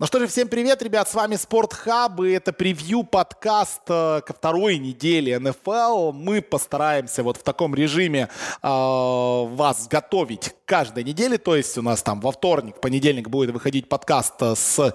Ну что же, всем привет, ребят, с вами Спортхаб, и это превью подкаст э, ко второй неделе НФЛ. Мы постараемся вот в таком режиме э, вас готовить каждой неделе, то есть у нас там во вторник, понедельник будет выходить подкаст э, с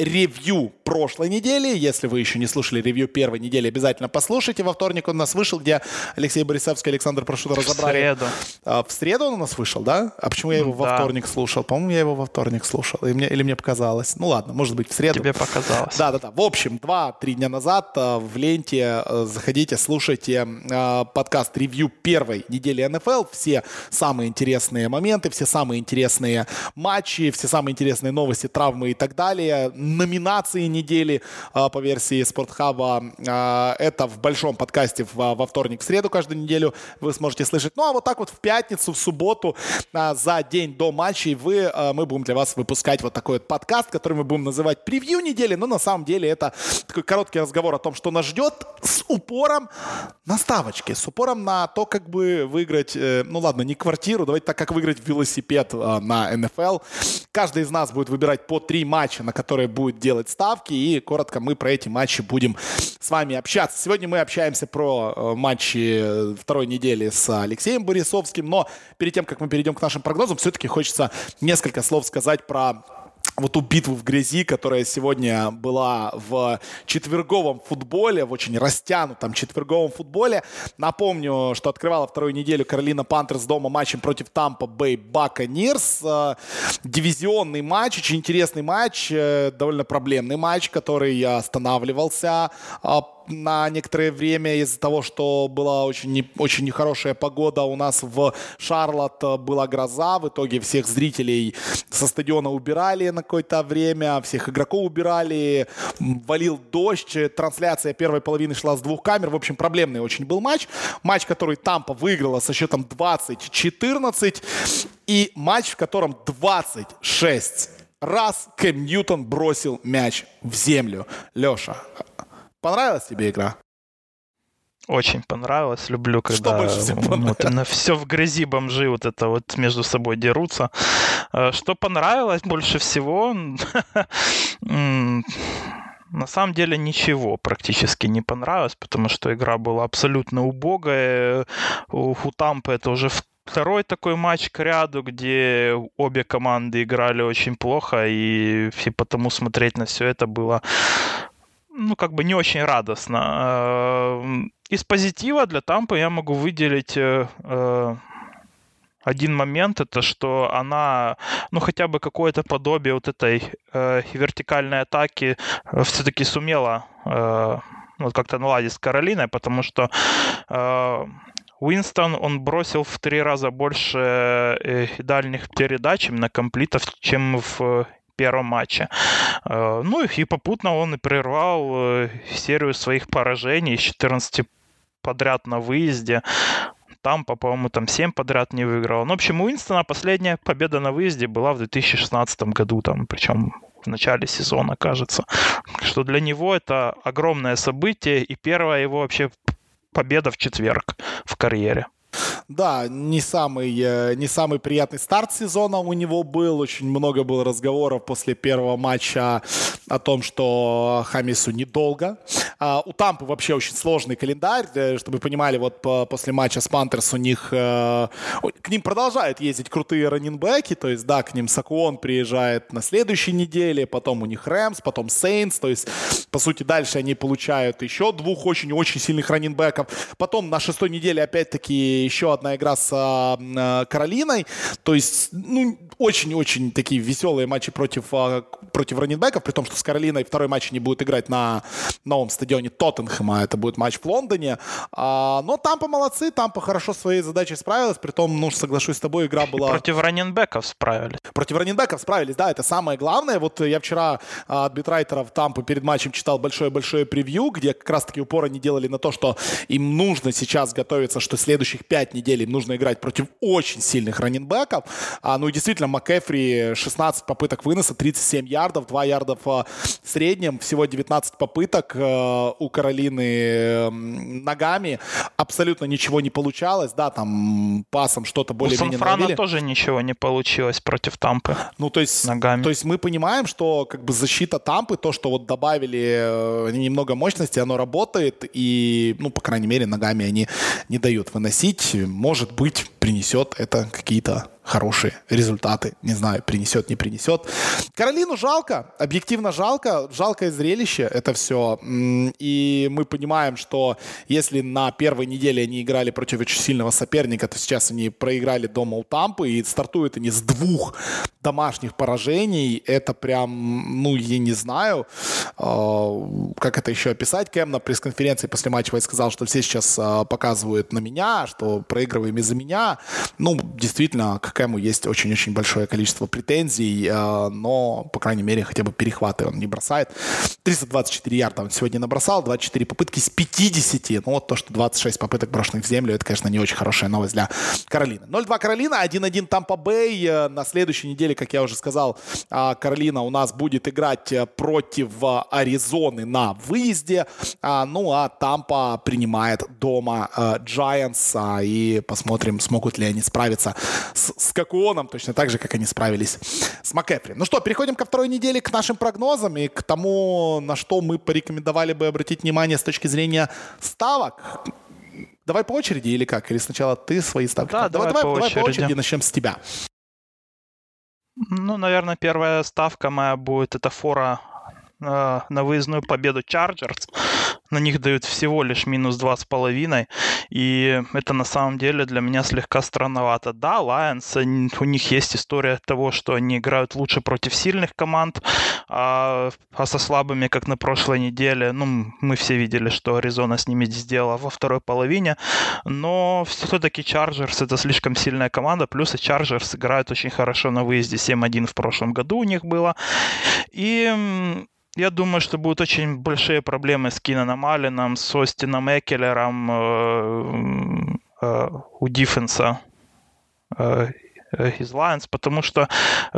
ревью прошлой недели. Если вы еще не слушали ревью первой недели, обязательно послушайте. Во вторник он у нас вышел, где Алексей Борисовский, Александр Прошута разобрали. В среду. А, в среду он у нас вышел, да? А почему я его да. во вторник слушал? По-моему, я его во вторник слушал. И мне, или мне показалось. Ну ладно, может быть, в среду. Тебе показалось. Да-да-да. В общем, два-три дня назад э, в ленте э, заходите, слушайте э, подкаст ревью первой недели НФЛ. Все самые интересные моменты, все самые интересные матчи, все самые интересные новости, травмы и так далее. Номинации недели по версии Спортхаба. Это в большом подкасте во вторник, в среду каждую неделю вы сможете слышать. Ну а вот так вот в пятницу, в субботу, за день до матчей вы, мы будем для вас выпускать вот такой вот подкаст, который мы будем называть называть превью недели, но на самом деле это такой короткий разговор о том, что нас ждет с упором на ставочки, с упором на то, как бы выиграть, э, ну ладно, не квартиру, давайте так, как выиграть велосипед э, на НФЛ. Каждый из нас будет выбирать по три матча, на которые будет делать ставки, и коротко мы про эти матчи будем с вами общаться. Сегодня мы общаемся про э, матчи второй недели с Алексеем Борисовским, но перед тем, как мы перейдем к нашим прогнозам, все-таки хочется несколько слов сказать про вот ту битву в грязи, которая сегодня была в четверговом футболе, в очень растянутом четверговом футболе. Напомню, что открывала вторую неделю Каролина Пантерс дома матчем против Тампа Бэй Баканирс. Э, дивизионный матч, очень интересный матч, э, довольно проблемный матч, который останавливался э, на некоторое время из-за того, что была очень, не, очень нехорошая погода. У нас в Шарлотт была гроза. В итоге всех зрителей со стадиона убирали на какое-то время, всех игроков убирали, валил дождь. Трансляция первой половины шла с двух камер. В общем, проблемный очень был матч. Матч, который Тампа выиграла со счетом 20-14. И матч, в котором 26 раз Кэм Ньютон бросил мяч в землю. Леша, Понравилась тебе игра? Очень понравилось. Люблю, когда вот, на все в грязи бомжи вот это вот между собой дерутся. Э, что понравилось больше всего? На самом деле ничего практически не понравилось, потому что игра была абсолютно убогая. У Тампы это уже второй такой матч к ряду, где обе команды играли очень плохо, и, и потому смотреть на все это было ну, как бы не очень радостно. Э, из позитива для Тампы я могу выделить э, э, один момент, это что она, ну, хотя бы какое-то подобие вот этой вертикальной атаки все-таки сумела вот как-то наладить с Каролиной, потому что Уинстон, он бросил в три раза больше дальних передач именно комплитов, чем в первом матче. Э, ну и попутно он и прервал э, серию своих поражений из 14 подряд на выезде. Там, по-моему, там 7 подряд не выиграл. Ну, в общем, у Уинстона последняя победа на выезде была в 2016 году, там, причем в начале сезона, кажется. Что для него это огромное событие и первая его вообще победа в четверг в карьере. Да, не самый, э, не самый приятный старт сезона у него был. Очень много было разговоров после первого матча о том, что Хамису недолго. А, у Тампы вообще очень сложный календарь. Э, чтобы вы понимали, вот после матча с Пантерс у них... Э, к ним продолжают ездить крутые раннинбеки. То есть, да, к ним Сакуон приезжает на следующей неделе, потом у них Рэмс, потом Сейнс. То есть, по сути, дальше они получают еще двух очень-очень сильных раннинбеков. Потом на шестой неделе опять-таки еще одна игра с э, Каролиной. То есть, ну, очень-очень такие веселые матчи против, э, против раненбеков, при том, что с Каролиной второй матч не будет играть на новом стадионе Тоттенхэма. Это будет матч в Лондоне. А, но Тампа молодцы, Тампа хорошо своей задачей справилась. При том, ну, соглашусь с тобой, игра была... Против раненбеков справились. Против раненбеков справились, да, это самое главное. Вот я вчера а, от битрайтеров Тампы перед матчем читал большое-большое превью, где как раз-таки упор они делали на то, что им нужно сейчас готовиться, что следующих пять недель им нужно играть против очень сильных раненбеков. А, ну и действительно, МакЭфри 16 попыток выноса, 37 ярдов, 2 ярда в среднем, всего 19 попыток. Э, у Каролины ногами, абсолютно ничего не получалось, да, там пасом что-то более-менее У Сан тоже ничего не получилось против Тампы. Ну, то есть, ногами. то есть мы понимаем, что как бы защита Тампы, то, что вот добавили э, немного мощности, оно работает, и, ну, по крайней мере, ногами они не дают выносить. Может быть, принесет это какие-то хорошие результаты. Не знаю, принесет, не принесет. Каролину жалко, объективно жалко, жалкое зрелище это все. И мы понимаем, что если на первой неделе они играли против очень сильного соперника, то сейчас они проиграли дома у Тампы и стартуют они с двух домашних поражений. Это прям, ну, я не знаю, э, как это еще описать. Кэм на пресс-конференции после матча сказал, что все сейчас э, показывают на меня, что проигрываем из-за меня. Ну, действительно, к Кэму есть очень-очень большое количество претензий, э, но, по крайней мере, хотя бы перехваты он не бросает. 324 ярда он сегодня набросал, 24 попытки с 50. Ну, вот то, что 26 попыток брошенных в землю, это, конечно, не очень хорошая новость для Каролины. 0-2 Каролина, 1-1 Тампа Бэй. На следующей неделе, как я уже сказал, а, Каролина у нас будет играть э, против Аризоны на выезде. А, ну, а Тампа принимает дома Giants. Э, и посмотрим, смогут ли они справиться с, с Какуоном, точно так же, как они справились с МакЭфри. Ну что, переходим ко второй неделе, к нашим прогнозам и к тому, на что мы порекомендовали бы обратить внимание с точки зрения ставок. Давай по очереди или как? Или сначала ты свои ставки? Да, давай, давай, по, давай очереди. по очереди начнем с тебя. Ну, наверное, первая ставка моя будет это фора э, на выездную победу Чарджерс на них дают всего лишь минус два с половиной, и это на самом деле для меня слегка странновато. Да, Lions, у них есть история того, что они играют лучше против сильных команд, а, а со слабыми, как на прошлой неделе, ну, мы все видели, что Аризона с ними сделала во второй половине, но все-таки Чарджерс это слишком сильная команда, плюс и Чарджерс играют очень хорошо на выезде, 7-1 в прошлом году у них было, и я думаю, что будут очень большие проблемы с Кинаном Алленом, с Остином Экелером э, э, у диффенса Э, из Lions, потому что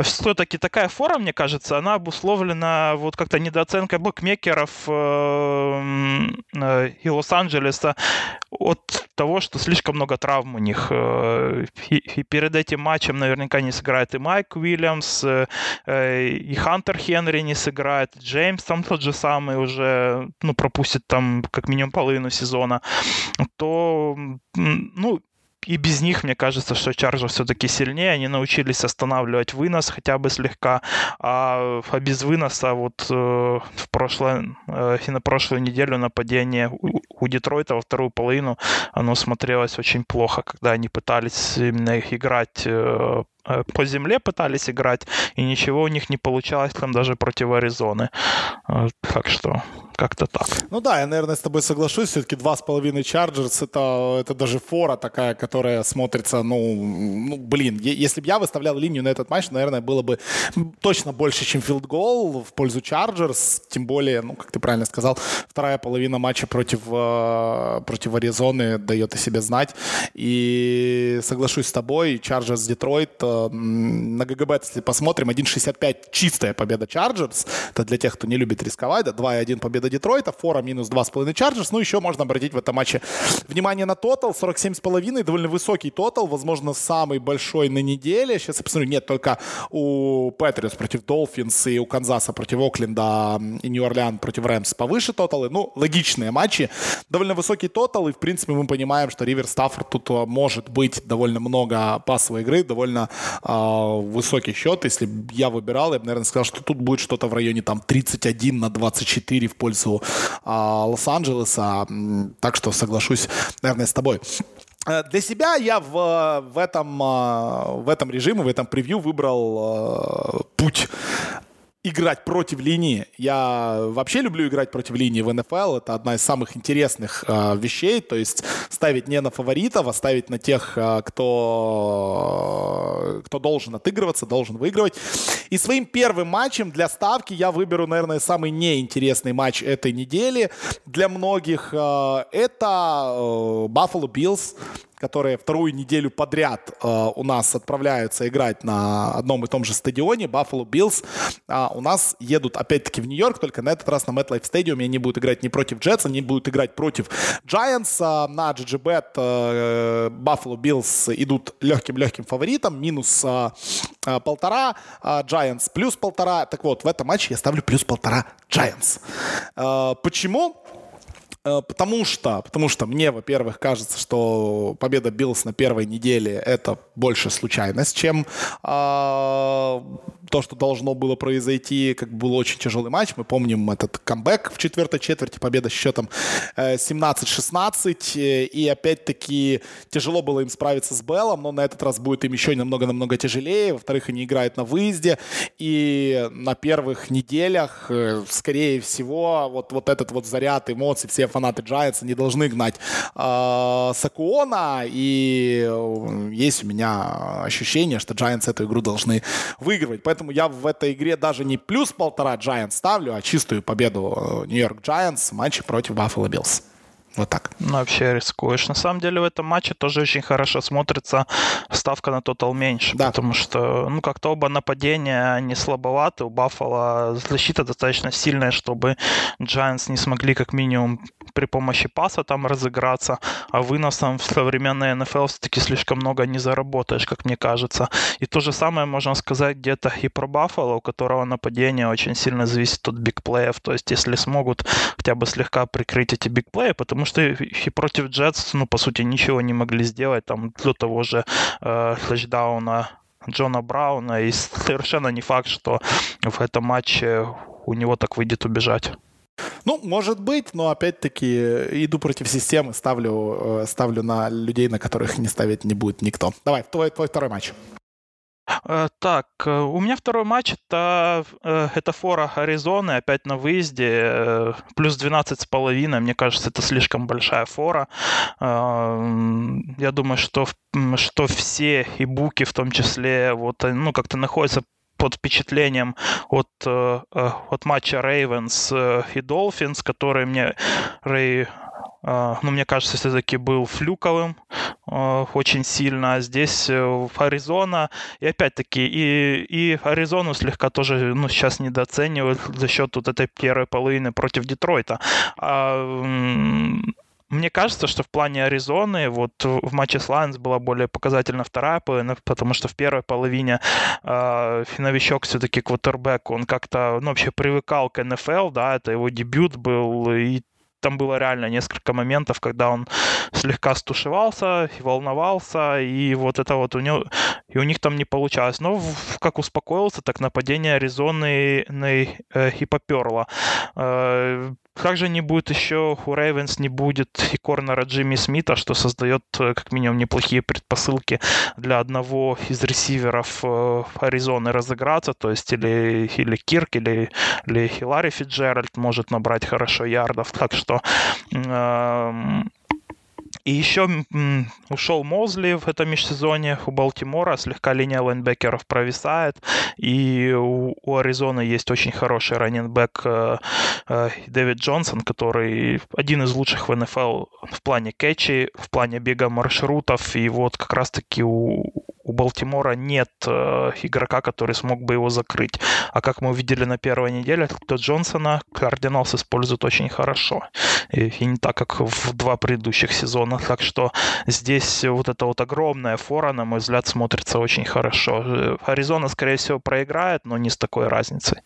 все-таки такая фора, мне кажется, она обусловлена вот как-то недооценкой букмекеров э, э, и Лос-Анджелеса от того, что слишком много травм у них. И перед этим матчем наверняка не сыграет и Майк Уильямс, и Хантер Хенри не сыграет, Джеймс там тот же самый уже, ну, пропустит там как минимум половину сезона, то, ну, и без них, мне кажется, что Чарджер все-таки сильнее. Они научились останавливать вынос хотя бы слегка. А, а без выноса вот э, в прошлое, э, и на прошлую неделю нападение у, у Детройта во вторую половину оно смотрелось очень плохо, когда они пытались именно их играть э, по земле пытались играть, и ничего у них не получалось там даже против Аризоны. Э, так что как-то так. Ну да, я, наверное, с тобой соглашусь. Все-таки два с половиной Chargers это, это даже фора такая, которая смотрится, ну, ну блин, если бы я выставлял линию на этот матч, наверное, было бы точно больше, чем field goal в пользу Chargers. Тем более, ну, как ты правильно сказал, вторая половина матча против, э, против Аризоны дает о себе знать. И соглашусь с тобой, Chargers Детройт на GGBet, если посмотрим, 1.65 чистая победа Chargers. Это для тех, кто не любит рисковать. Да, 2.1 победа Детройта, фора минус 2.5 Chargers. Ну, еще можно обратить в этом матче внимание на тотал. 47,5, довольно высокий тотал, возможно, самый большой на неделе. Сейчас я посмотрю, нет, только у Patriots против Dolphins и у Канзаса против Окленда и Нью-Орлеан против Rams повыше тоталы. Ну, логичные матчи. Довольно высокий тотал, и, в принципе, мы понимаем, что Риверс, Стаффорд тут а, может быть довольно много пасовой игры, довольно э, высокий счет. Если бы я выбирал, я бы, наверное, сказал, что тут будет что-то в районе там 31 на 24 в пользу э, Лос-Анджелеса. Так что соглашусь, наверное, с тобой. Э, для себя я в, в, этом, э, в этом режиме, в этом превью выбрал э, путь играть против линии. Я вообще люблю играть против линии в НФЛ. Это одна из самых интересных э, вещей. То есть ставить не на фаворитов, а ставить на тех, э, кто, кто должен отыгрываться, должен выигрывать. И своим первым матчем для ставки я выберу, наверное, самый неинтересный матч этой недели для многих. Э, это Buffalo Bills которые вторую неделю подряд э, у нас отправляются играть на одном и том же стадионе, Buffalo Bills, э, у нас едут опять-таки в Нью-Йорк, только на этот раз на MetLife Stadium они будут играть не против Джетс, они будут играть против Giants. Э, на GGBet э, Buffalo Bills идут легким-легким фаворитом, минус э, полтора, э, Giants плюс полтора. Так вот, в этом матче я ставлю плюс полтора Giants. Э, почему? Э, потому что, потому что мне, во-первых, кажется, что победа Bills на первой неделе это больше случайность, чем э, то, что должно было произойти, как бы был очень тяжелый матч. Мы помним этот камбэк в четвертой четверти, победа с счетом 17-16. Э, и опять-таки тяжело было им справиться с Беллом, но на этот раз будет им еще намного-намного тяжелее. Во-вторых, они играют на выезде. И на первых неделях, э, скорее всего, вот, вот этот вот заряд эмоций, все фанаты Giants, не должны гнать э, Сакуона. И э, есть у меня ощущение, что Giants эту игру должны выигрывать. Я в этой игре даже не плюс полтора Giants ставлю, а чистую победу Нью-Йорк Giants в матче против Buffalo Bills. Вот так. Ну, вообще рискуешь. На самом деле в этом матче тоже очень хорошо смотрится ставка на тотал меньше, да. потому что, ну, как-то оба нападения, они слабоваты. У Баффала защита достаточно сильная, чтобы Giants не смогли как минимум при помощи паса там разыграться, а выносом в современной НФЛ все-таки слишком много не заработаешь, как мне кажется. И то же самое можно сказать где-то и про Баффало, у которого нападение очень сильно зависит от бигплеев. То есть если смогут хотя бы слегка прикрыть эти бигплеи, потому что и против Джетс, ну, по сути, ничего не могли сделать, там, для того же э, Джона Брауна, и совершенно не факт, что в этом матче у него так выйдет убежать. Ну, может быть, но опять-таки иду против системы, ставлю, э, ставлю на людей, на которых не ставить не будет никто. Давай, твой, твой второй матч. Э, так, э, у меня второй матч это, э, это фора Аризоны, опять на выезде, плюс 12 с половиной, мне кажется, это слишком большая фора. Я думаю, что, что все и буки в том числе, вот, ну, как-то находятся под впечатлением от, от матча Рейвенс и Долфинс, который мне Рэй а, ну, мне кажется, все-таки был флюковым а, очень сильно. А здесь э, Аризона, и опять-таки, и, и Аризону слегка тоже, ну, сейчас недооценивают за счет вот этой первой половины против Детройта. А, мне кажется, что в плане Аризоны вот в матче с Лайнс была более показательна вторая половина, потому что в первой половине э, новичок все-таки квотербек, он как-то ну, вообще привыкал к НФЛ, да, это его дебют был, и там было реально несколько моментов, когда он слегка стушевался волновался, и вот это вот у него, и у них там не получалось. Но как успокоился, так нападение Аризоны э, и поперло. Э, также не будет еще у Рейвенс не будет и корнера Джимми Смита, что создает э, как минимум неплохие предпосылки для одного из ресиверов э, Аризоны разыграться, то есть или, или Кирк, или, или Хилари Фиджеральд может набрать хорошо ярдов. Так что э, и еще ушел Мозли в этом межсезонье у Балтимора, слегка линия лайнбекеров провисает, и у, у Аризоны есть очень хороший раненбэк э, э, Дэвид Джонсон, который один из лучших в НФЛ в плане кетчей, в плане бега маршрутов, и вот как раз-таки у, у Балтимора нет э, игрока, который смог бы его закрыть. А как мы увидели на первой неделе, то Джонсона Кардиналс использует очень хорошо. И, и не так, как в два предыдущих сезона. Так что здесь вот эта вот огромная фора, на мой взгляд, смотрится очень хорошо. Э, Аризона, скорее всего, проиграет, но не с такой разницей.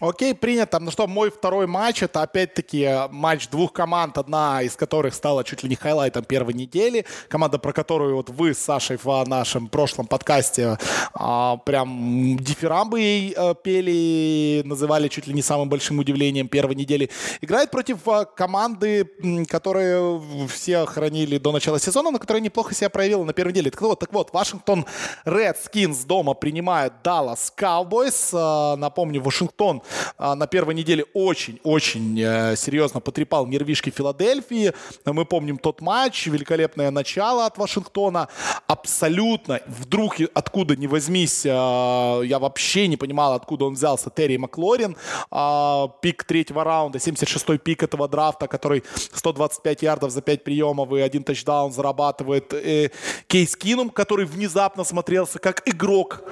Окей, принято. Ну что, мой второй матч, это опять-таки матч двух команд, одна из которых стала чуть ли не хайлайтом первой недели. Команда, про которую вот вы с Сашей в нашем прошлом подкасте а, прям дифирамбы ей а, пели, называли чуть ли не самым большим удивлением первой недели. Играет против а, команды, которые все хранили до начала сезона, но которая неплохо себя проявила на первой неделе. Так вот, так вот Вашингтон Редскинс дома принимает Даллас Cowboys. А, напомню, Вашингтон на первой неделе очень-очень э, серьезно потрепал нервишки Филадельфии. Мы помним тот матч, великолепное начало от Вашингтона. Абсолютно, вдруг откуда ни возьмись, э, я вообще не понимал, откуда он взялся, Терри Маклорин. Э, пик третьего раунда, 76-й пик этого драфта, который 125 ярдов за 5 приемов и один тачдаун зарабатывает. Э, Кейс Кинум, который внезапно смотрелся как игрок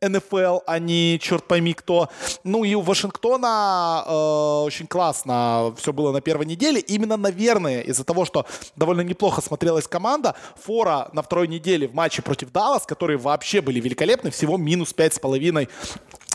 НФЛ, а не черт пойми кто. Ну и у Вашингтона э, очень классно все было на первой неделе. Именно, наверное, из-за того, что довольно неплохо смотрелась команда, фора на второй неделе в матче против Даллас, которые вообще были великолепны, всего минус пять с половиной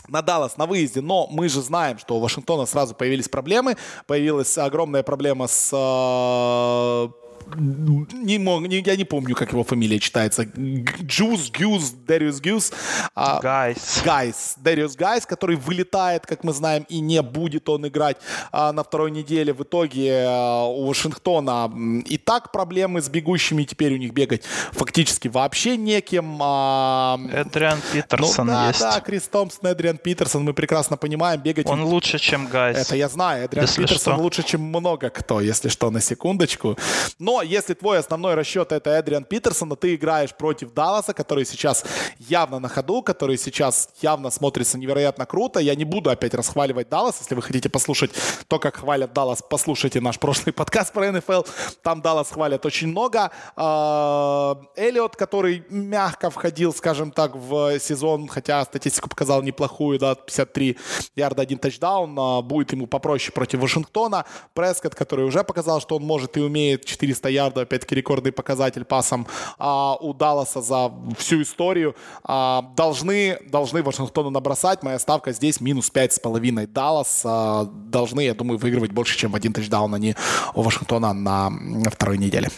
на Даллас на выезде, но мы же знаем, что у Вашингтона сразу появились проблемы, появилась огромная проблема с э, не, не, я не помню, как его фамилия читается. Джуз, Гюз, Дэриус Гюз. Гайс. Гайс. Дэриус Гайс, который вылетает, как мы знаем, и не будет он играть а, на второй неделе. В итоге а, у Вашингтона и так проблемы с бегущими, теперь у них бегать фактически вообще некем. А... Эдриан Питерсон ну, да, есть. Да, Крис Томпсон, Эдриан Питерсон, мы прекрасно понимаем, бегать... Он лучше, чем Гайс. Это я знаю. Эдриан Питерсон что. лучше, чем много кто, если что, на секундочку. Но если твой основной расчет это Эдриан Питерсон, но ты играешь против Далласа, который сейчас явно на ходу, который сейчас явно смотрится невероятно круто. Я не буду опять расхваливать Даллас. Если вы хотите послушать то, как хвалят Даллас, послушайте наш прошлый подкаст про НФЛ. Там Даллас хвалят очень много. А, Эллиот, который мягко входил, скажем так, в сезон, хотя статистику показал неплохую, да, 53 ярда, один тачдаун, а, будет ему попроще против Вашингтона. Прескотт, который уже показал, что он может и умеет 400 400 ярдов, опять-таки рекордный показатель пасом а, у Далласа за всю историю. А, должны, должны Вашингтону набросать. Моя ставка здесь минус 5,5. Даллас а, должны, я думаю, выигрывать больше, чем один тачдаун они у Вашингтона на, на второй неделе.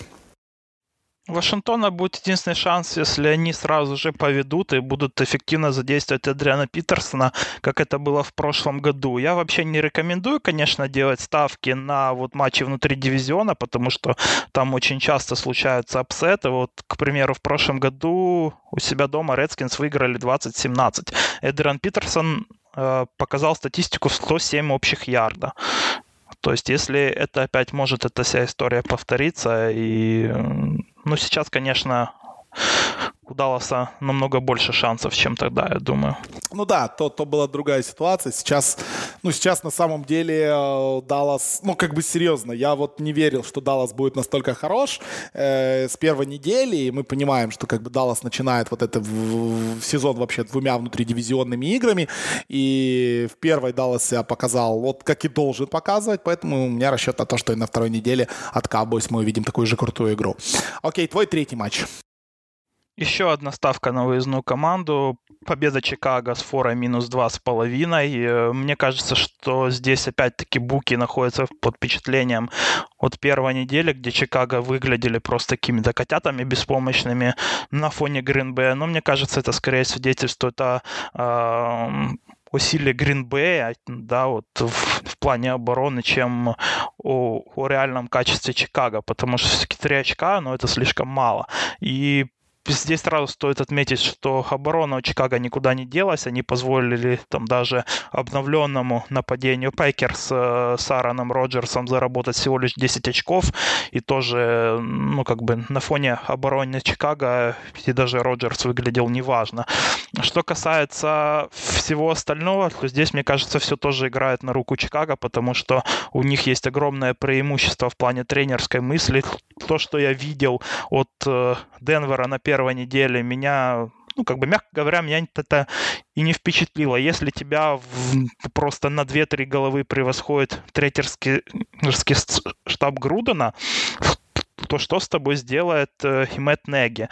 Вашингтона будет единственный шанс, если они сразу же поведут и будут эффективно задействовать Адриана Питерсона, как это было в прошлом году. Я вообще не рекомендую, конечно, делать ставки на вот матчи внутри дивизиона, потому что там очень часто случаются апсеты. Вот, к примеру, в прошлом году у себя дома Редскинс выиграли 20-17. Эдриан Питерсон э, показал статистику в 107 общих ярда. То есть, если это опять может эта вся история повториться, и ну, сейчас, конечно, у Далласа намного больше шансов, чем тогда, я думаю. Ну да, то, то была другая ситуация. Сейчас, ну сейчас на самом деле э, Даллас, ну как бы серьезно, я вот не верил, что Даллас будет настолько хорош э, с первой недели, и мы понимаем, что как бы Даллас начинает вот это в, в сезон вообще двумя внутридивизионными играми, и в первой Даллас себя показал вот как и должен показывать, поэтому у меня расчет на то, что и на второй неделе от Cowboys мы увидим такую же крутую игру. Окей, твой третий матч. Еще одна ставка на выездную команду. Победа Чикаго с форой минус два с половиной. Э, мне кажется, что здесь опять-таки буки находятся под впечатлением от первой недели, где Чикаго выглядели просто какими-то котятами беспомощными на фоне Гринбея. Но мне кажется, это скорее свидетельствует о э, усилия Гринбея, да, вот в, в плане обороны, чем о, о реальном качестве Чикаго, потому что все-таки три очка, но это слишком мало. И здесь сразу стоит отметить, что оборона у Чикаго никуда не делась. Они позволили там даже обновленному нападению Packers э, с Аароном Роджерсом заработать всего лишь 10 очков. И тоже, ну, как бы на фоне обороны Чикаго и даже Роджерс выглядел неважно. Что касается всего остального, то здесь, мне кажется, все тоже играет на руку Чикаго, потому что у них есть огромное преимущество в плане тренерской мысли. То, что я видел от э, Денвера на первом первой неделе меня ну, как бы, мягко говоря, меня это и не впечатлило. Если тебя в, просто на 2-3 головы превосходит трейтерский штаб Грудена, то что с тобой сделает э, Химет Неги.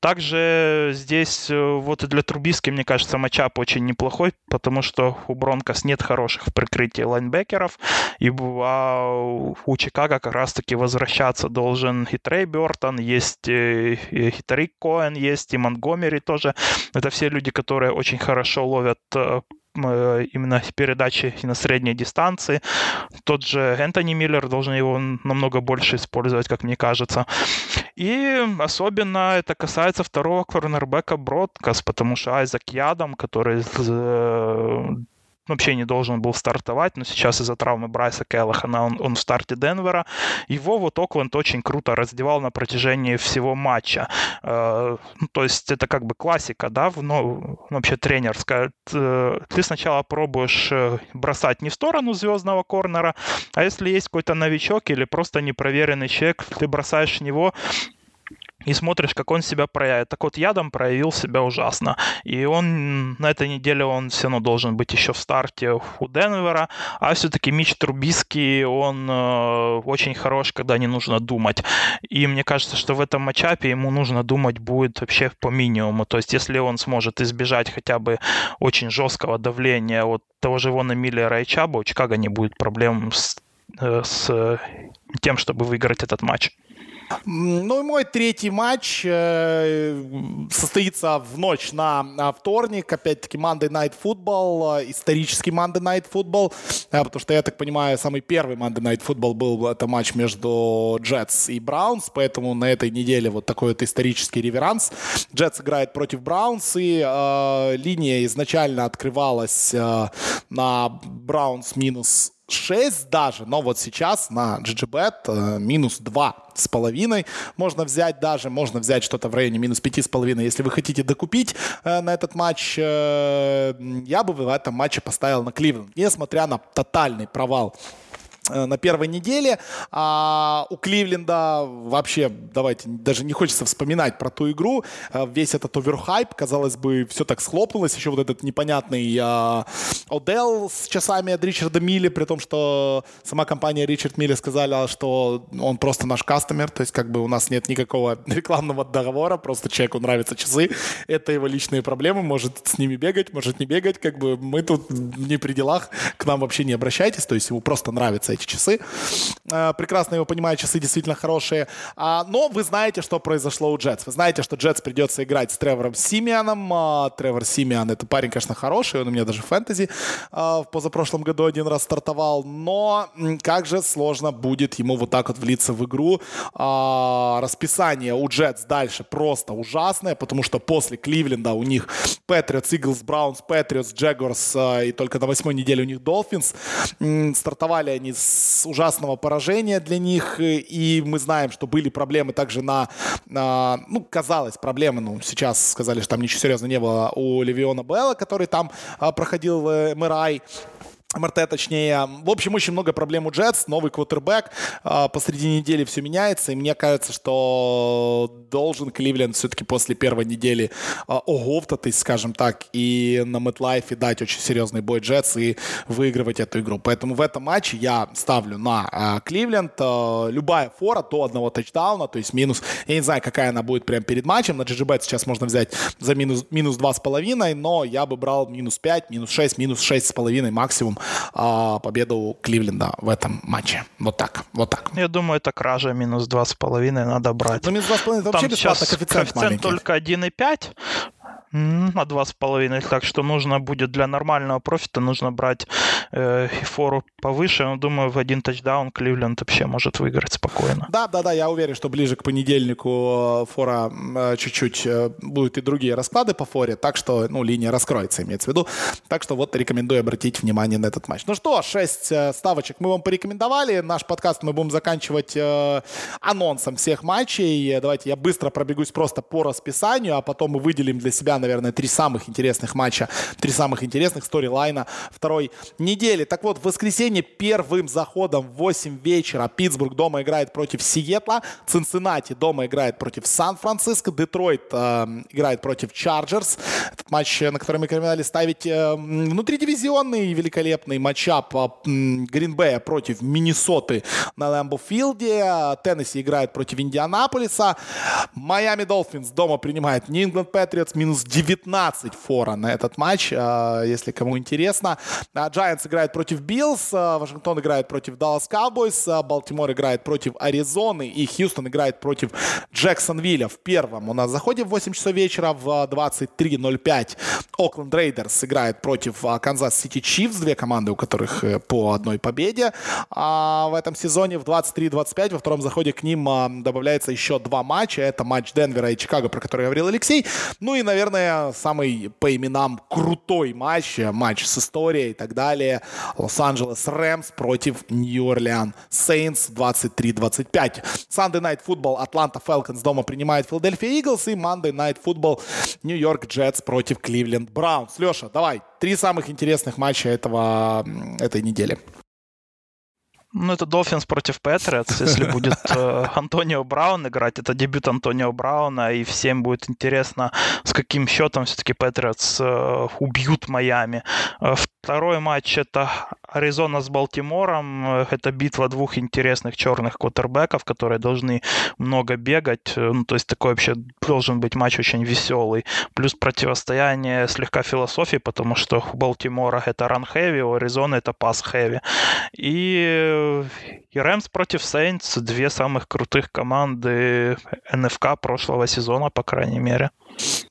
Также здесь э, вот и для Трубиски, мне кажется, матчап очень неплохой, потому что у Бронкос нет хороших в прикрытии лайнбекеров, и а у Чикаго как раз-таки возвращаться должен и Трей Бертон, есть и, и Тарик Коэн, есть и Монгомери тоже. Это все люди, которые очень хорошо ловят э, Э, именно передачи на средней дистанции. Тот же Энтони Миллер должен его намного больше использовать, как мне кажется. И особенно это касается второго корнербека Бродкас, потому что Айзек Ядом, который вообще не должен был стартовать, но сейчас из-за травмы Брайса Келлахана он, он в старте Денвера. Его вот Окленд очень круто раздевал на протяжении всего матча. Э, ну, то есть это как бы классика, да, ну, вообще тренер скажет, э, ты сначала пробуешь э, бросать не в сторону звездного корнера, а если есть какой-то новичок или просто непроверенный человек, ты бросаешь в него, и смотришь, как он себя проявит. Так вот, Ядом проявил себя ужасно. И он на этой неделе он все равно должен быть еще в старте у Денвера. А все-таки Мич Трубиский, он э, очень хорош, когда не нужно думать. И мне кажется, что в этом матчапе ему нужно думать будет вообще по минимуму. То есть, если он сможет избежать хотя бы очень жесткого давления от того же Вона Миллера и Чаба, у Чикаго не будет проблем с, э, с тем, чтобы выиграть этот матч. Ну и мой третий матч э, состоится в ночь на, вторник. Опять-таки Monday Night Football, э, исторический Monday Night Football, э, потому что, я так понимаю, самый первый Monday Night Football был это матч между Джетс и Браунс, поэтому на этой неделе вот такой вот исторический реверанс. Джетс играет против Браунс, и э, линия изначально открывалась э, на Браунс минус 6 даже, но вот сейчас на GGBet э, минус 2 с половиной можно взять даже, можно взять что-то в районе минус 5 с половиной. Если вы хотите докупить э, на этот матч, э, я бы в этом матче поставил на Кливленд, несмотря на тотальный провал на первой неделе. А у Кливленда вообще, давайте, даже не хочется вспоминать про ту игру. Э, весь этот оверхайп, казалось бы, все так схлопнулось. Еще вот этот непонятный а, Одел с часами от Ричарда Милли, при том, что сама компания Ричард Милли сказала, что он просто наш кастомер, то есть как бы у нас нет никакого рекламного договора, просто человеку нравятся часы, это его личные проблемы, может с ними бегать, может не бегать, как бы мы тут не при делах, к нам вообще не обращайтесь, то есть ему просто нравятся эти часы. Э, прекрасно его понимаю, часы действительно хорошие. А, но вы знаете, что произошло у Джетс. Вы знаете, что Джетс придется играть с Тревором Симианом. А, Тревор Симиан — это парень, конечно, хороший. Он у меня даже в фэнтези а, в позапрошлом году один раз стартовал. Но как же сложно будет ему вот так вот влиться в игру. Расписание у Джетс дальше просто ужасное, потому что после Кливленда у них Патриотс, Иглс, Браунс, Патриотс, Джегорс и только на восьмой неделе у них Долфинс. Стартовали они с с ужасного поражения для них, и мы знаем, что были проблемы также на, на ну, казалось, проблемы, ну, сейчас сказали, что там ничего серьезного не было у Левиона Белла, который там а, проходил МРАЙ. МРТ, точнее. В общем, очень много проблем у Джетс. Новый квотербек. А, посреди недели все меняется. И мне кажется, что должен Кливленд все-таки после первой недели а, оговтатись, скажем так, и на MetLife дать очень серьезный бой Джетс и выигрывать эту игру. Поэтому в этом матче я ставлю на а, Кливленд. Любая фора до одного тачдауна, то есть минус. Я не знаю, какая она будет прямо перед матчем. На GGBet сейчас можно взять за минус, минус 2,5, но я бы брал минус 5, минус 6, минус 6,5 максимум а, победу Кливленда в этом матче. Вот так, вот так. Я думаю, это кража минус два с половиной надо брать. Ну, минус два с половиной это вообще бесплатно, коэффициент, коэффициент маленький. только 1,5 на два с половиной, так что нужно будет для нормального профита нужно брать э, фору повыше. Но думаю, в один тачдаун Кливленд вообще может выиграть спокойно. Да, да, да, я уверен, что ближе к понедельнику э, фора э, чуть-чуть э, будут и другие расклады по форе, так что, ну, линия раскроется, имеется в виду. Так что вот рекомендую обратить внимание на этот матч. Ну что, шесть ставочек мы вам порекомендовали. Наш подкаст мы будем заканчивать э, анонсом всех матчей. Давайте я быстро пробегусь просто по расписанию, а потом мы выделим для себя наверное, три самых интересных матча, три самых интересных сторилайна второй недели. Так вот, в воскресенье первым заходом в 8 вечера Питтсбург дома играет против Сиетла, Цинциннати дома играет против Сан-Франциско, Детройт э, играет против Чарджерс. Этот матч, на который мы рекомендовали ставить э, внутридивизионный великолепный matchup э, Гринбея против Миннесоты на Lambeau Field е. Теннесси играет против Индианаполиса. Майами Dolphins дома принимает New England Patriots минус 19 фора на этот матч, а, если кому интересно. Giants а, играет против Bills, а, Вашингтон играет против Dallas Cowboys, Балтимор играет против Аризоны и Хьюстон играет против Джексонвилля в первом. У нас заходит в 8 часов вечера в 23.05. Окленд Raiders играет против Канзас Сити Chiefs, две команды, у которых э, по одной победе в этом сезоне. В 23.25 во втором заходе к ним добавляется еще два матча. Это матч Денвера и Чикаго, про который говорил Алексей. Ну и, наверное, главное, самый по именам крутой матч, матч с историей и так далее. Лос-Анджелес Rams против Нью-Орлеан Saints 23-25. Sunday Night Football Атланта Falcons дома принимает Филадельфия Иглс и Monday Night Football Нью-Йорк Джетс против Кливленд Браунс. Леша, давай, три самых интересных матча этого, этой недели. Ну, это Долфинс против Патриотс. Если будет э, Антонио Браун играть, это дебют Антонио Брауна, и всем будет интересно, с каким счетом все-таки Патриотс э, убьют Майами. Э, второй матч это Аризона с Балтимором. Э, это битва двух интересных черных квотербеков, которые должны много бегать. Э, ну, то есть такой вообще должен быть матч очень веселый. Плюс противостояние слегка философии, потому что у Балтимора это ран-хэви, у Аризоны это пас-хэви. И и Рэмс против Сейнтс, две самых крутых команды НФК прошлого сезона, по крайней мере.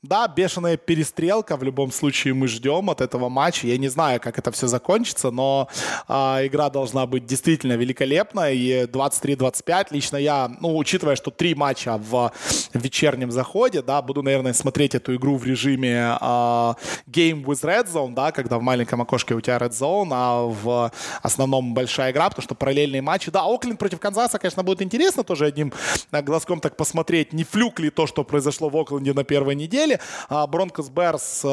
Да, бешеная перестрелка. В любом случае мы ждем от этого матча. Я не знаю, как это все закончится, но э, игра должна быть действительно великолепной. И 23-25 лично я, ну, учитывая, что три матча в вечернем заходе, да, буду, наверное, смотреть эту игру в режиме э, Game with Red Zone, да, когда в маленьком окошке у тебя Red Zone, а в основном большая игра, потому что параллельные матчи. Да, Окленд против Канзаса, конечно, будет интересно тоже одним глазком так посмотреть, не флюк ли то, что произошло в Окленде на первой неделе. А Бронкос Берс э,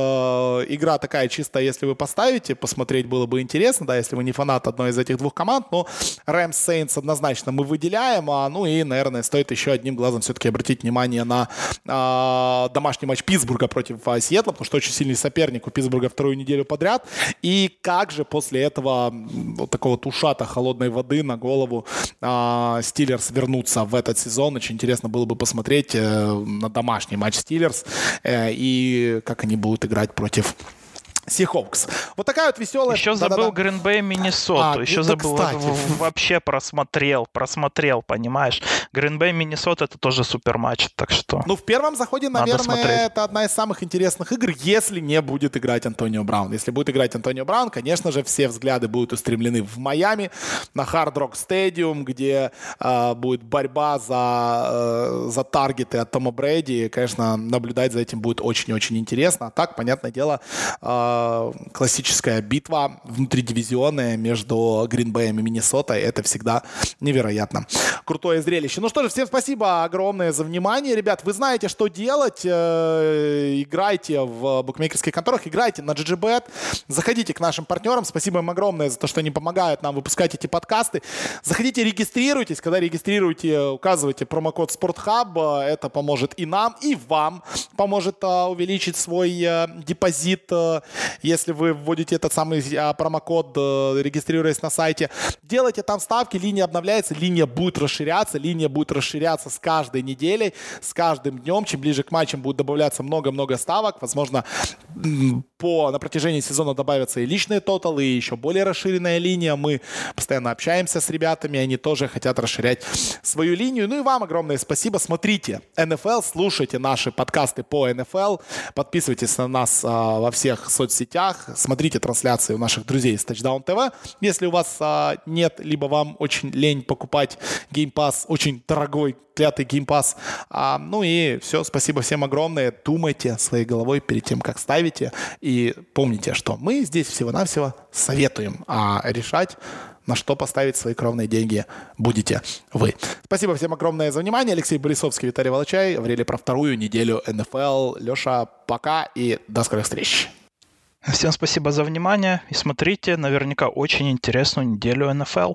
игра такая чистая, если вы поставите, посмотреть было бы интересно, да, если вы не фанат одной из этих двух команд, но Рэмс Сейнс однозначно мы выделяем, а, ну и, наверное, стоит еще одним глазом все-таки обратить внимание на а, домашний матч Питтсбурга против а, Сиэтла, потому что очень сильный соперник у Питтсбурга вторую неделю подряд, и как же после этого вот такого тушата холодной воды на голову а, Стиллерс вернутся в этот сезон, очень интересно было бы посмотреть э, на домашний матч Стиллерс, и как они будут играть против Сихокс. Вот такая вот веселая... Еще забыл Гринбей, Миннесоту. А, Еще да, забыл. Кстати. Вообще просмотрел, просмотрел, понимаешь. Гринбей, Миннесота это тоже супер матч, так что... Ну, в первом заходе, наверное, это одна из самых интересных игр, если не будет играть Антонио Браун. Если будет играть Антонио Браун, конечно же, все взгляды будут устремлены в Майами, на Hard Rock Stadium, где э, будет борьба за, э, за таргеты от Тома Брэди. Конечно, наблюдать за этим будет очень-очень интересно. А так, понятное дело, э, классическая битва внутридивизионная между Гринбеем и Миннесотой. Это всегда невероятно крутое зрелище. Ну что же, всем спасибо огромное за внимание. Ребят, вы знаете, что делать. Э, играйте в букмекерских конторах, играйте на GGBet. Заходите к нашим партнерам. Спасибо им огромное за то, что они помогают нам выпускать эти подкасты. Заходите, регистрируйтесь. Когда регистрируете, указывайте промокод SportHub. Это поможет и нам, и вам. Поможет а, увеличить свой а, депозит если вы вводите этот самый а, промокод, э, регистрируясь на сайте. Делайте там ставки, линия обновляется, линия будет расширяться, линия будет расширяться с каждой неделей, с каждым днем. Чем ближе к матчам будет добавляться много-много ставок, возможно, по, на протяжении сезона добавятся и личные тоталы, и еще более расширенная линия. Мы постоянно общаемся с ребятами, они тоже хотят расширять свою линию. Ну и вам огромное спасибо. Смотрите NFL, слушайте наши подкасты по NFL, подписывайтесь на нас а, во всех соцсетях, смотрите трансляции у наших друзей с Touchdown TV. Если у вас а, нет, либо вам очень лень покупать Game Pass, очень дорогой клятый Game Pass. А, ну и все, спасибо всем огромное. Думайте своей головой перед тем, как ставите. И помните, что мы здесь всего-навсего советуем, а решать на что поставить свои кровные деньги будете вы. Спасибо всем огромное за внимание. Алексей Борисовский, Виталий Волочай. Говорили про вторую неделю НФЛ. Леша, пока и до скорых встреч. Всем спасибо за внимание и смотрите наверняка очень интересную неделю НФЛ.